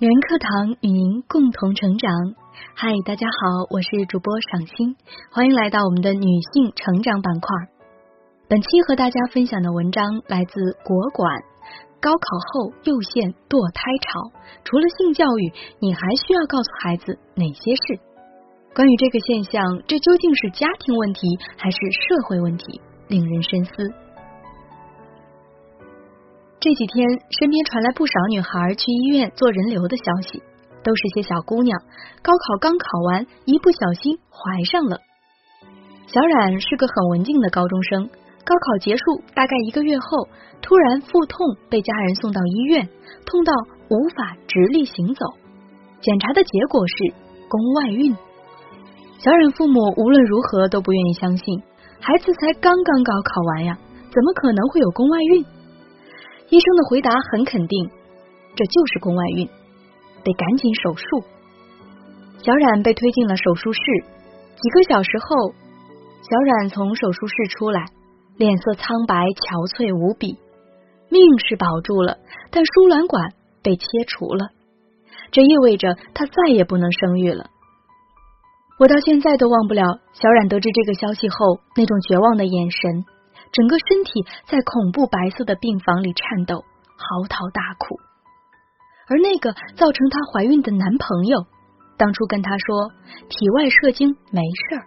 女人课堂与您共同成长。嗨，大家好，我是主播赏心，欢迎来到我们的女性成长板块。本期和大家分享的文章来自国管。高考后又现堕胎潮，除了性教育，你还需要告诉孩子哪些事？关于这个现象，这究竟是家庭问题还是社会问题？令人深思。这几天，身边传来不少女孩去医院做人流的消息，都是些小姑娘，高考刚考完，一不小心怀上了。小冉是个很文静的高中生，高考结束大概一个月后，突然腹痛，被家人送到医院，痛到无法直立行走，检查的结果是宫外孕。小冉父母无论如何都不愿意相信，孩子才刚刚高考完呀，怎么可能会有宫外孕？医生的回答很肯定，这就是宫外孕，得赶紧手术。小冉被推进了手术室，几个小时后，小冉从手术室出来，脸色苍白憔悴无比，命是保住了，但输卵管被切除了，这意味着她再也不能生育了。我到现在都忘不了小冉得知这个消息后那种绝望的眼神。整个身体在恐怖白色的病房里颤抖，嚎啕大哭。而那个造成她怀孕的男朋友，当初跟她说体外射精没事儿。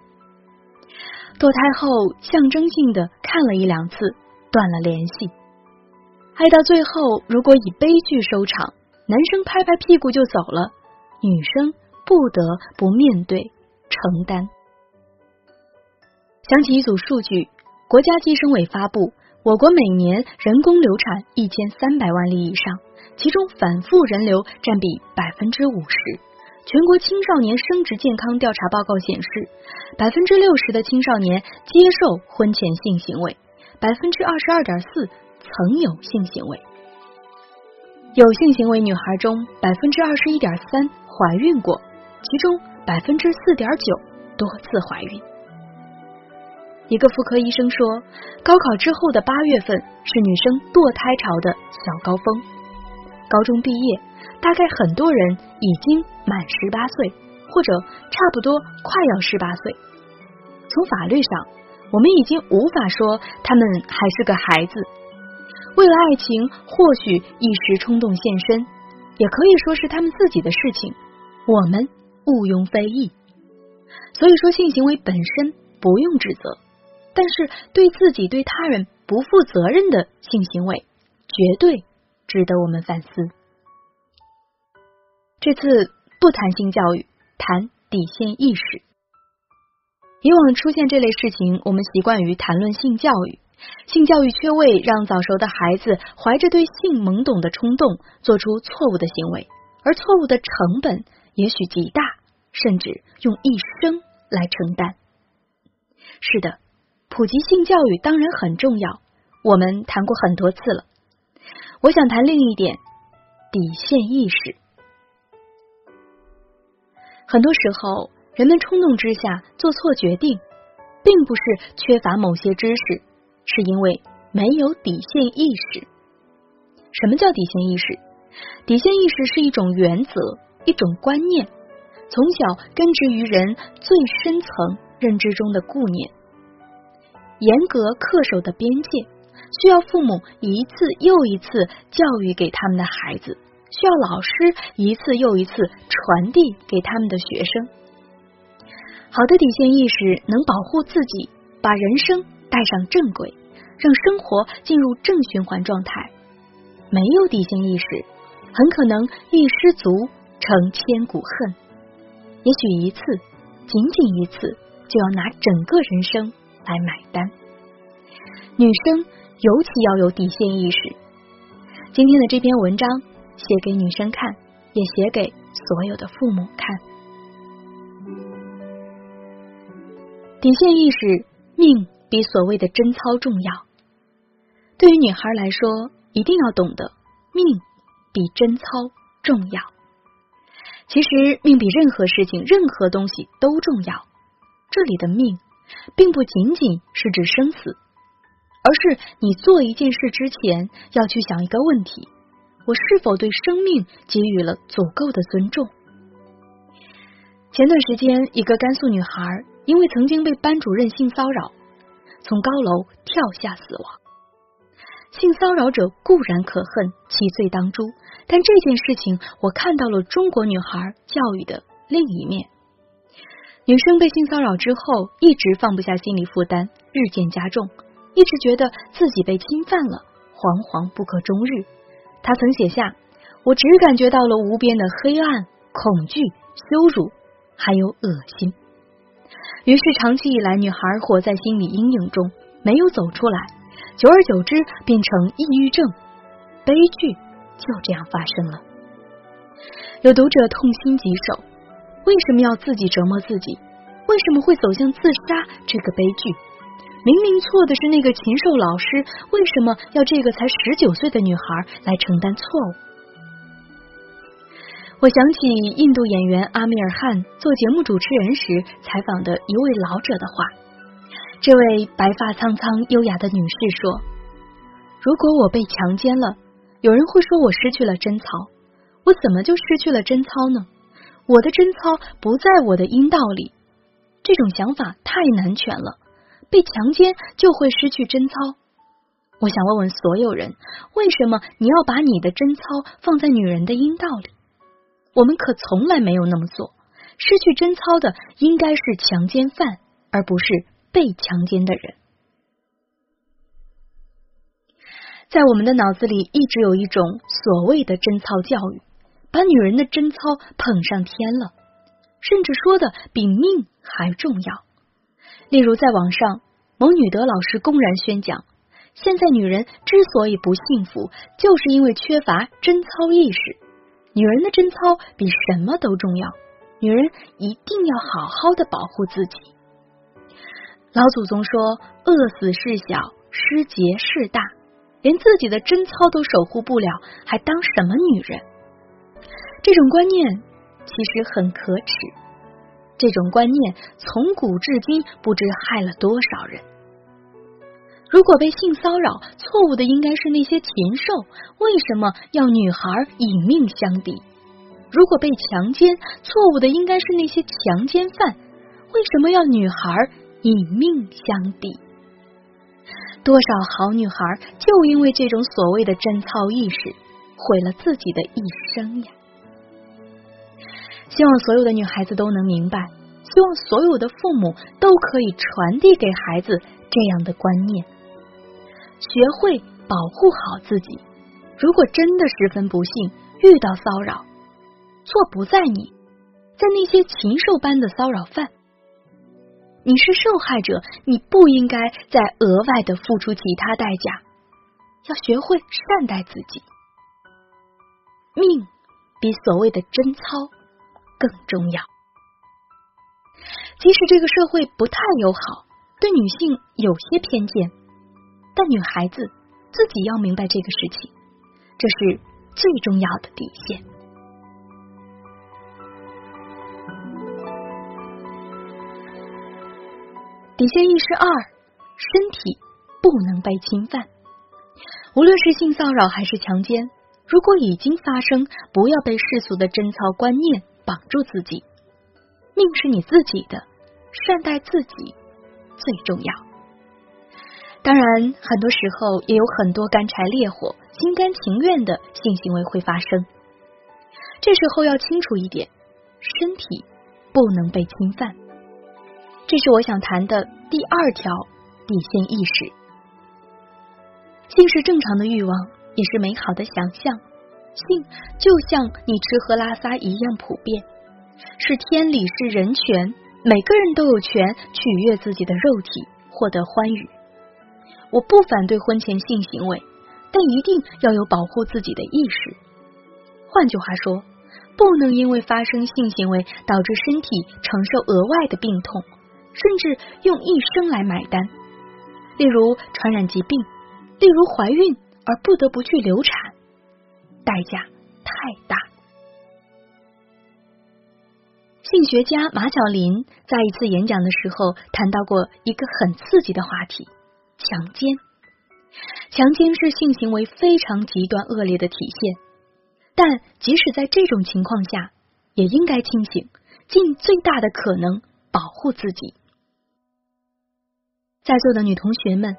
堕胎后象征性的看了一两次，断了联系。爱到最后，如果以悲剧收场，男生拍拍屁股就走了，女生不得不面对承担。想起一组数据。国家计生委发布，我国每年人工流产一千三百万例以上，其中反复人流占比百分之五十。全国青少年生殖健康调查报告显示，百分之六十的青少年接受婚前性行为，百分之二十二点四曾有性行为。有性行为女孩中，百分之二十一点三怀孕过，其中百分之四点九多次怀孕。一个妇科医生说，高考之后的八月份是女生堕胎潮的小高峰。高中毕业，大概很多人已经满十八岁，或者差不多快要十八岁。从法律上，我们已经无法说他们还是个孩子。为了爱情，或许一时冲动献身，也可以说是他们自己的事情，我们毋庸非议。所以说，性行为本身不用指责。但是对自己、对他人不负责任的性行为，绝对值得我们反思。这次不谈性教育，谈底线意识。以往出现这类事情，我们习惯于谈论性教育，性教育缺位，让早熟的孩子怀着对性懵懂的冲动，做出错误的行为，而错误的成本也许极大，甚至用一生来承担。是的。普及性教育当然很重要，我们谈过很多次了。我想谈另一点，底线意识。很多时候，人们冲动之下做错决定，并不是缺乏某些知识，是因为没有底线意识。什么叫底线意识？底线意识是一种原则，一种观念，从小根植于人最深层认知中的固念。严格恪守的边界，需要父母一次又一次教育给他们的孩子，需要老师一次又一次传递给他们的学生。好的底线意识能保护自己，把人生带上正轨，让生活进入正循环状态。没有底线意识，很可能一失足成千古恨。也许一次，仅仅一次，就要拿整个人生。来买单，女生尤其要有底线意识。今天的这篇文章写给女生看，也写给所有的父母看。底线意识，命比所谓的贞操重要。对于女孩来说，一定要懂得，命比贞操重要。其实，命比任何事情、任何东西都重要。这里的命。并不仅仅是指生死，而是你做一件事之前要去想一个问题：我是否对生命给予了足够的尊重？前段时间，一个甘肃女孩因为曾经被班主任性骚扰，从高楼跳下死亡。性骚扰者固然可恨，其罪当诛，但这件事情我看到了中国女孩教育的另一面。女生被性骚扰之后，一直放不下心理负担，日渐加重，一直觉得自己被侵犯了，惶惶不可终日。她曾写下：“我只感觉到了无边的黑暗、恐惧、羞辱，还有恶心。”于是长期以来，女孩活在心理阴影中，没有走出来。久而久之，变成抑郁症，悲剧就这样发生了。有读者痛心疾首：为什么要自己折磨自己？为什么会走向自杀这个悲剧？明明错的是那个禽兽老师，为什么要这个才十九岁的女孩来承担错误？我想起印度演员阿米尔汗做节目主持人时采访的一位老者的话。这位白发苍苍、优雅的女士说：“如果我被强奸了，有人会说我失去了贞操。我怎么就失去了贞操呢？我的贞操不在我的阴道里。这种想法太难全了。被强奸就会失去贞操？我想问问所有人：为什么你要把你的贞操放在女人的阴道里？我们可从来没有那么做。失去贞操的应该是强奸犯，而不是。”被强奸的人，在我们的脑子里一直有一种所谓的贞操教育，把女人的贞操捧上天了，甚至说的比命还重要。例如，在网上，某女德老师公然宣讲，现在女人之所以不幸福，就是因为缺乏贞操意识。女人的贞操比什么都重要，女人一定要好好的保护自己。老祖宗说：“饿死事小，失节事大。”连自己的贞操都守护不了，还当什么女人？这种观念其实很可耻。这种观念从古至今不知害了多少人。如果被性骚扰，错误的应该是那些禽兽，为什么要女孩以命相抵？如果被强奸，错误的应该是那些强奸犯，为什么要女孩？以命相抵，多少好女孩就因为这种所谓的贞操意识，毁了自己的一生呀！希望所有的女孩子都能明白，希望所有的父母都可以传递给孩子这样的观念，学会保护好自己。如果真的十分不幸遇到骚扰，错不在你，在那些禽兽般的骚扰犯。你是受害者，你不应该再额外的付出其他代价。要学会善待自己，命比所谓的贞操更重要。即使这个社会不太友好，对女性有些偏见，但女孩子自己要明白这个事情，这是最重要的底线。底线意识二：身体不能被侵犯。无论是性骚扰还是强奸，如果已经发生，不要被世俗的贞操观念绑住自己。命是你自己的，善待自己最重要。当然，很多时候也有很多干柴烈火、心甘情愿的性行为会发生。这时候要清楚一点：身体不能被侵犯。这是我想谈的第二条底线意识。性是正常的欲望，也是美好的想象。性就像你吃喝拉撒一样普遍，是天理，是人权，每个人都有权取悦自己的肉体，获得欢愉。我不反对婚前性行为，但一定要有保护自己的意识。换句话说，不能因为发生性行为导致身体承受额外的病痛。甚至用一生来买单，例如传染疾病，例如怀孕而不得不去流产，代价太大。性学家马晓林在一次演讲的时候谈到过一个很刺激的话题：强奸。强奸是性行为非常极端恶劣的体现，但即使在这种情况下，也应该清醒，尽最大的可能保护自己。在座的女同学们，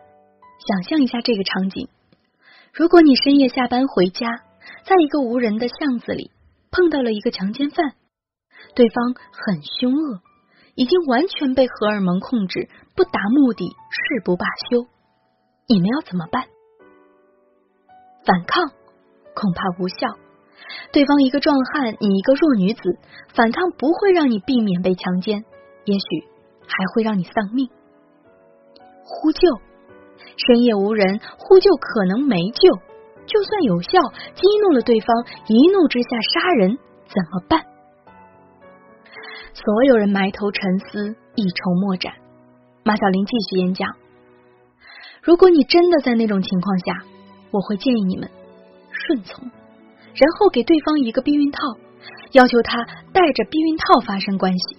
想象一下这个场景：如果你深夜下班回家，在一个无人的巷子里碰到了一个强奸犯，对方很凶恶，已经完全被荷尔蒙控制，不达目的誓不罢休，你们要怎么办？反抗恐怕无效。对方一个壮汉，你一个弱女子，反抗不会让你避免被强奸，也许还会让你丧命。呼救，深夜无人，呼救可能没救，就算有效，激怒了对方，一怒之下杀人，怎么办？所有人埋头沉思，一筹莫展。马小玲继续演讲：如果你真的在那种情况下，我会建议你们顺从。然后给对方一个避孕套，要求他带着避孕套发生关系。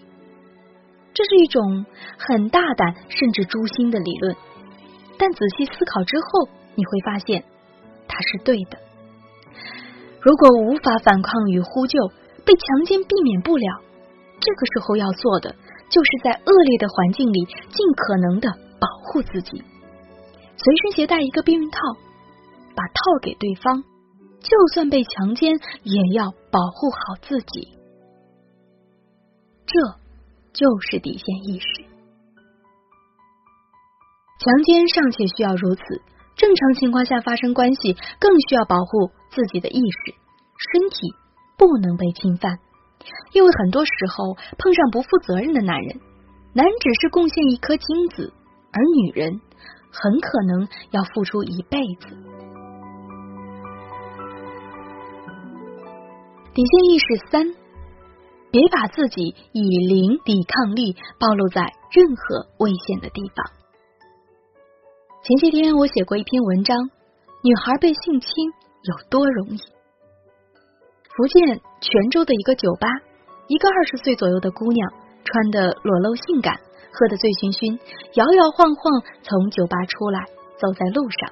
这是一种很大胆甚至诛心的理论，但仔细思考之后，你会发现他是对的。如果无法反抗与呼救，被强奸避免不了，这个时候要做的就是在恶劣的环境里尽可能的保护自己，随身携带一个避孕套，把套给对方。就算被强奸，也要保护好自己，这就是底线意识。强奸尚且需要如此，正常情况下发生关系更需要保护自己的意识，身体不能被侵犯。因为很多时候碰上不负责任的男人，男人只是贡献一颗精子，而女人很可能要付出一辈子。底线意识三：别把自己以零抵抗力暴露在任何危险的地方。前些天我写过一篇文章，女孩被性侵有多容易？福建泉州的一个酒吧，一个二十岁左右的姑娘，穿的裸露性感，喝得醉醺醺，摇摇晃晃从酒吧出来，走在路上，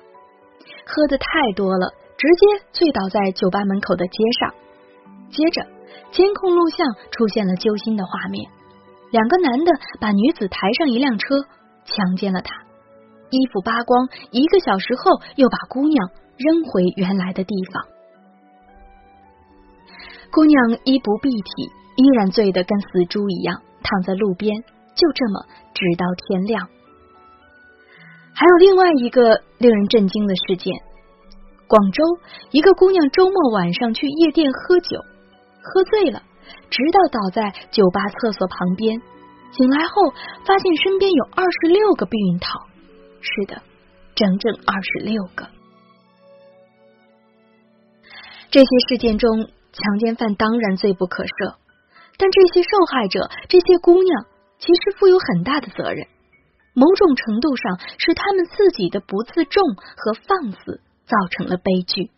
喝的太多了，直接醉倒在酒吧门口的街上。接着，监控录像出现了揪心的画面：两个男的把女子抬上一辆车，强奸了她，衣服扒光，一个小时后又把姑娘扔回原来的地方。姑娘衣不蔽体，依然醉得跟死猪一样，躺在路边，就这么直到天亮。还有另外一个令人震惊的事件：广州一个姑娘周末晚上去夜店喝酒。喝醉了，直到倒在酒吧厕所旁边，醒来后发现身边有二十六个避孕套。是的，整整二十六个。这些事件中，强奸犯当然罪不可赦，但这些受害者，这些姑娘，其实负有很大的责任。某种程度上，是他们自己的不自重和放肆造成了悲剧。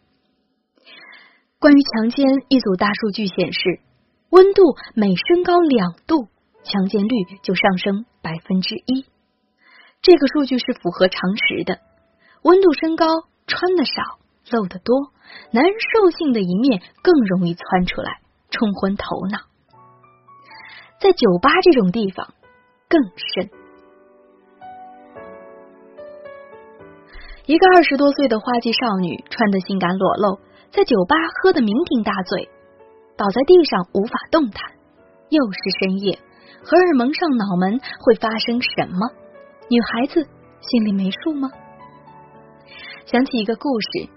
关于强奸，一组大数据显示，温度每升高两度，强奸率就上升百分之一。这个数据是符合常识的。温度升高，穿的少，露的多，男人兽性的一面更容易窜出来，冲昏头脑。在酒吧这种地方更甚。一个二十多岁的花季少女，穿的性感裸露。在酒吧喝得酩酊大醉，倒在地上无法动弹。又是深夜，荷尔蒙上脑门会发生什么？女孩子心里没数吗？想起一个故事：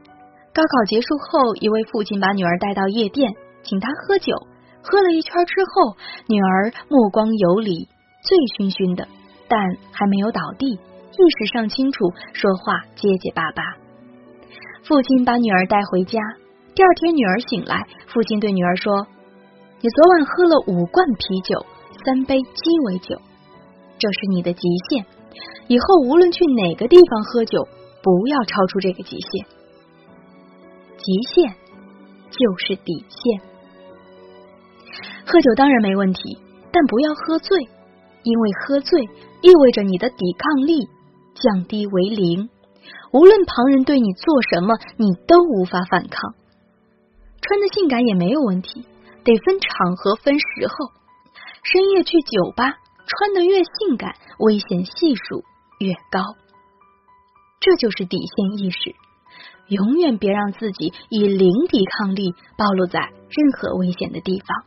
高考结束后，一位父亲把女儿带到夜店，请她喝酒。喝了一圈之后，女儿目光游离，醉醺醺的，但还没有倒地，意识上清楚，说话结结巴巴。父亲把女儿带回家。第二天，女儿醒来，父亲对女儿说：“你昨晚喝了五罐啤酒，三杯鸡尾酒，这是你的极限。以后无论去哪个地方喝酒，不要超出这个极限。极限就是底线。喝酒当然没问题，但不要喝醉，因为喝醉意味着你的抵抗力降低为零，无论旁人对你做什么，你都无法反抗。”穿的性感也没有问题，得分场合分时候。深夜去酒吧，穿的越性感，危险系数越高。这就是底线意识，永远别让自己以零抵抗力暴露在任何危险的地方。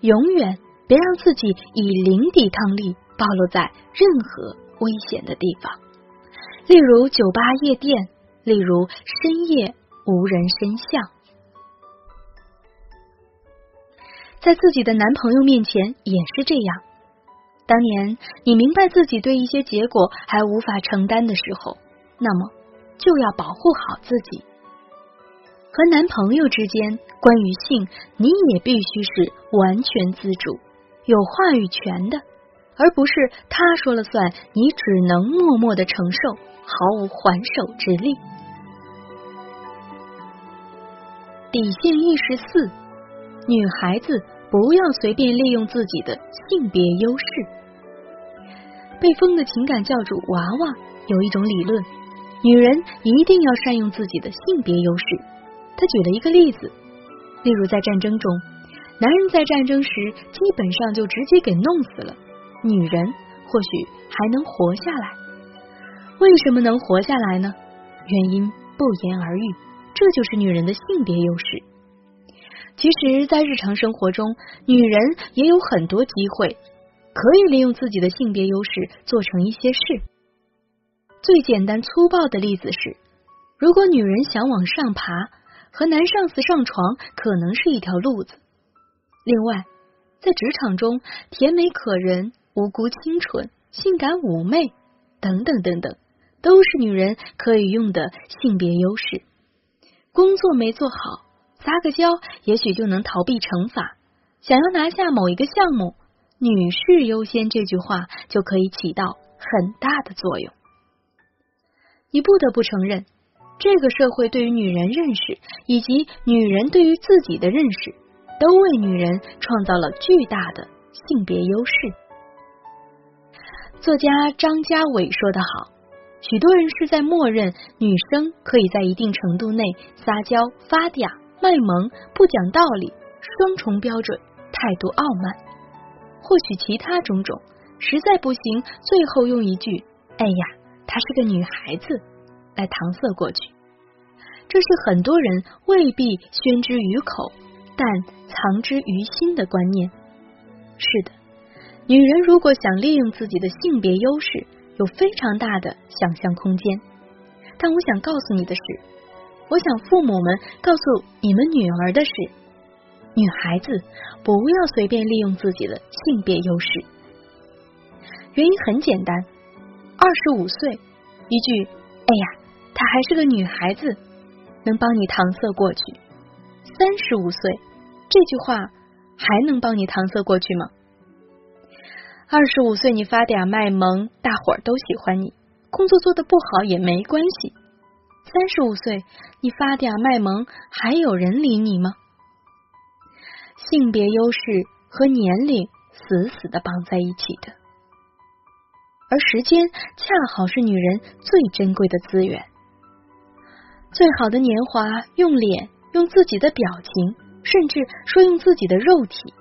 永远别让自己以零抵抗力暴露在任何危险的地方，例如酒吧、夜店，例如深夜无人深巷。在自己的男朋友面前也是这样。当年你明白自己对一些结果还无法承担的时候，那么就要保护好自己。和男朋友之间，关于性，你也必须是完全自主、有话语权的，而不是他说了算，你只能默默的承受，毫无还手之力。底线意识四：女孩子不要随便利用自己的性别优势。被封的情感教主娃娃有一种理论：女人一定要善用自己的性别优势。他举了一个例子，例如在战争中，男人在战争时基本上就直接给弄死了，女人或许还能活下来。为什么能活下来呢？原因不言而喻，这就是女人的性别优势。其实，在日常生活中，女人也有很多机会可以利用自己的性别优势做成一些事。最简单粗暴的例子是，如果女人想往上爬。和男上司上床可能是一条路子。另外，在职场中，甜美可人、无辜清纯、性感妩媚等等等等，都是女人可以用的性别优势。工作没做好，撒个娇，也许就能逃避惩罚。想要拿下某一个项目，“女士优先”这句话就可以起到很大的作用。你不得不承认。这个社会对于女人认识，以及女人对于自己的认识，都为女人创造了巨大的性别优势。作家张家伟说得好：“许多人是在默认女生可以在一定程度内撒娇、发嗲、卖萌、不讲道理、双重标准、态度傲慢，或许其他种种，实在不行，最后用一句‘哎呀，她是个女孩子’来搪塞过去。”这是很多人未必宣之于口，但藏之于心的观念。是的，女人如果想利用自己的性别优势，有非常大的想象空间。但我想告诉你的是，我想父母们告诉你们女儿的是：女孩子不要随便利用自己的性别优势。原因很简单，二十五岁，一句“哎呀，她还是个女孩子”。能帮你搪塞过去，三十五岁这句话还能帮你搪塞过去吗？二十五岁你发嗲卖萌，大伙儿都喜欢你，工作做的不好也没关系。三十五岁你发嗲卖萌，还有人理你吗？性别优势和年龄死死的绑在一起的，而时间恰好是女人最珍贵的资源。最好的年华，用脸，用自己的表情，甚至说用自己的肉体，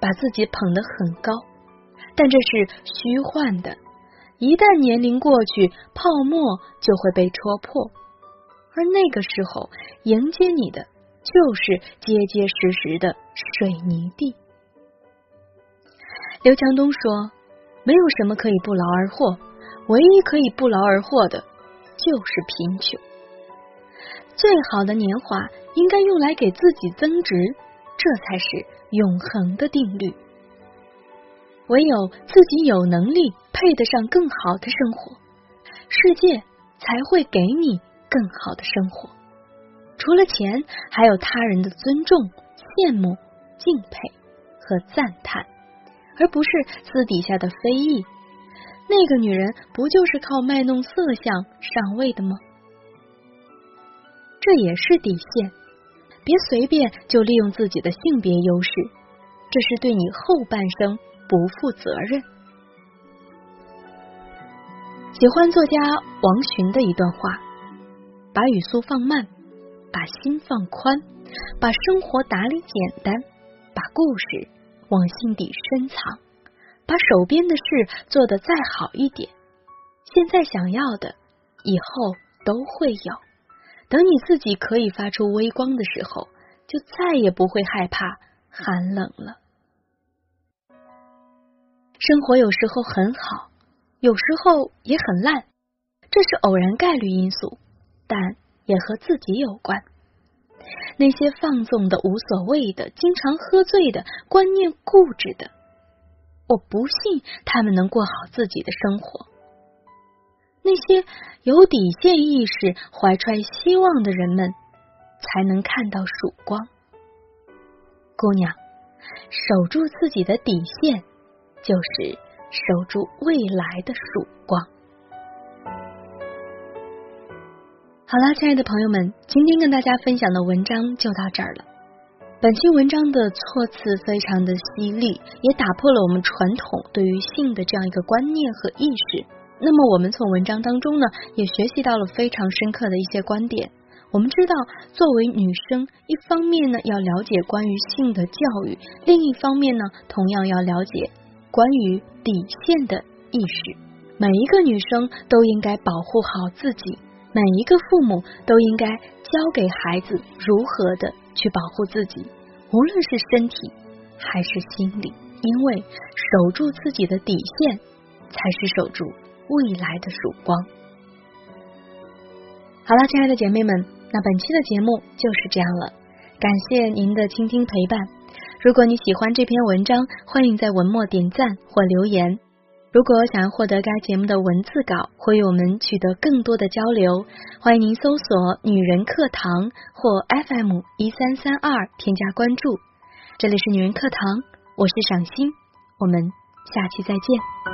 把自己捧得很高。但这是虚幻的，一旦年龄过去，泡沫就会被戳破，而那个时候，迎接你的就是结结实实的水泥地。刘强东说：“没有什么可以不劳而获，唯一可以不劳而获的，就是贫穷。”最好的年华应该用来给自己增值，这才是永恒的定律。唯有自己有能力配得上更好的生活，世界才会给你更好的生活。除了钱，还有他人的尊重、羡慕、敬佩和赞叹，而不是私底下的非议。那个女人不就是靠卖弄色相上位的吗？这也是底线，别随便就利用自己的性别优势，这是对你后半生不负责任。喜欢作家王洵的一段话：把语速放慢，把心放宽，把生活打理简单，把故事往心底深藏，把手边的事做得再好一点。现在想要的，以后都会有。等你自己可以发出微光的时候，就再也不会害怕寒冷了。生活有时候很好，有时候也很烂，这是偶然概率因素，但也和自己有关。那些放纵的、无所谓的、经常喝醉的、观念固执的，我不信他们能过好自己的生活。那些有底线意识、怀揣希望的人们，才能看到曙光。姑娘，守住自己的底线，就是守住未来的曙光。好啦，亲爱的朋友们，今天跟大家分享的文章就到这儿了。本期文章的措辞非常的犀利，也打破了我们传统对于性的这样一个观念和意识。那么，我们从文章当中呢，也学习到了非常深刻的一些观点。我们知道，作为女生，一方面呢要了解关于性的教育，另一方面呢，同样要了解关于底线的意识。每一个女生都应该保护好自己，每一个父母都应该教给孩子如何的去保护自己，无论是身体还是心理，因为守住自己的底线，才是守住。未来的曙光。好了，亲爱的姐妹们，那本期的节目就是这样了。感谢您的倾听陪伴。如果你喜欢这篇文章，欢迎在文末点赞或留言。如果想要获得该节目的文字稿，或与我们取得更多的交流，欢迎您搜索“女人课堂”或 FM 一三三二添加关注。这里是女人课堂，我是赏心，我们下期再见。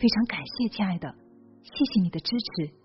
非常感谢，亲爱的，谢谢你的支持。